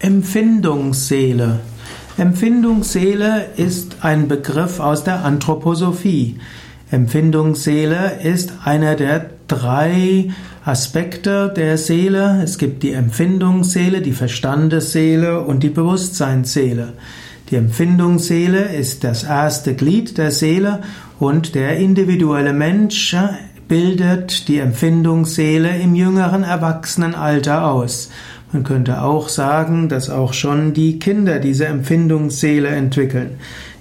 Empfindungsseele. Empfindungsseele ist ein Begriff aus der Anthroposophie. Empfindungsseele ist einer der drei Aspekte der Seele. Es gibt die Empfindungsseele, die Verstandesseele und die Bewusstseinsseele. Die Empfindungsseele ist das erste Glied der Seele und der individuelle Mensch bildet die Empfindungsseele im jüngeren Erwachsenenalter aus. Man könnte auch sagen, dass auch schon die Kinder diese Empfindungsseele entwickeln.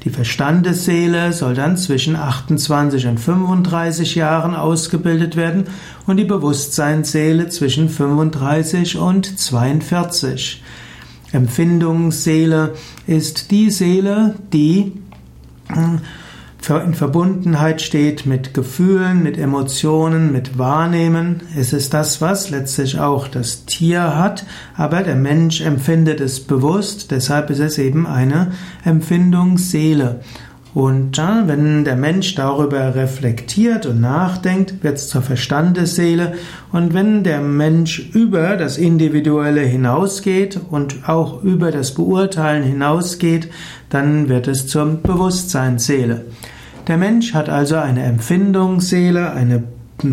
Die Verstandesseele soll dann zwischen 28 und 35 Jahren ausgebildet werden und die Bewusstseinsseele zwischen 35 und 42. Empfindungsseele ist die Seele, die hm, in Verbundenheit steht mit Gefühlen, mit Emotionen, mit Wahrnehmen. Es ist das, was letztlich auch das Tier hat, aber der Mensch empfindet es bewusst, deshalb ist es eben eine Empfindungsseele. Und wenn der Mensch darüber reflektiert und nachdenkt, wird es zur Verstandesseele. Und wenn der Mensch über das Individuelle hinausgeht und auch über das Beurteilen hinausgeht, dann wird es zur Bewusstseinsseele. Der Mensch hat also eine Empfindungsseele, eine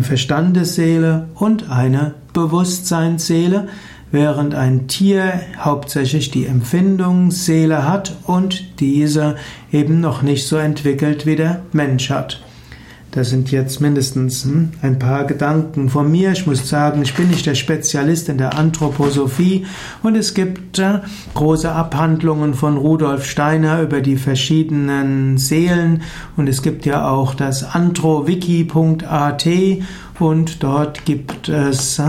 Verstandesseele und eine Bewusstseinsseele, während ein Tier hauptsächlich die Empfindungsseele hat und diese eben noch nicht so entwickelt wie der Mensch hat. Das sind jetzt mindestens hm, ein paar Gedanken von mir. Ich muss sagen, ich bin nicht der Spezialist in der Anthroposophie. Und es gibt äh, große Abhandlungen von Rudolf Steiner über die verschiedenen Seelen. Und es gibt ja auch das anthroviki.at und dort gibt es äh,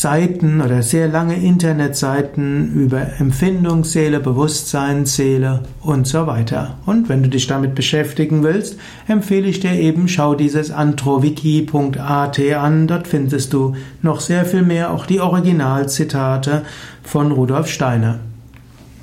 Seiten oder sehr lange Internetseiten über Empfindungsseele, Bewusstseinsseele und so weiter. Und wenn du dich damit beschäftigen willst, empfehle ich dir eben, schau dieses antroviki.at an. Dort findest du noch sehr viel mehr, auch die Originalzitate von Rudolf Steiner.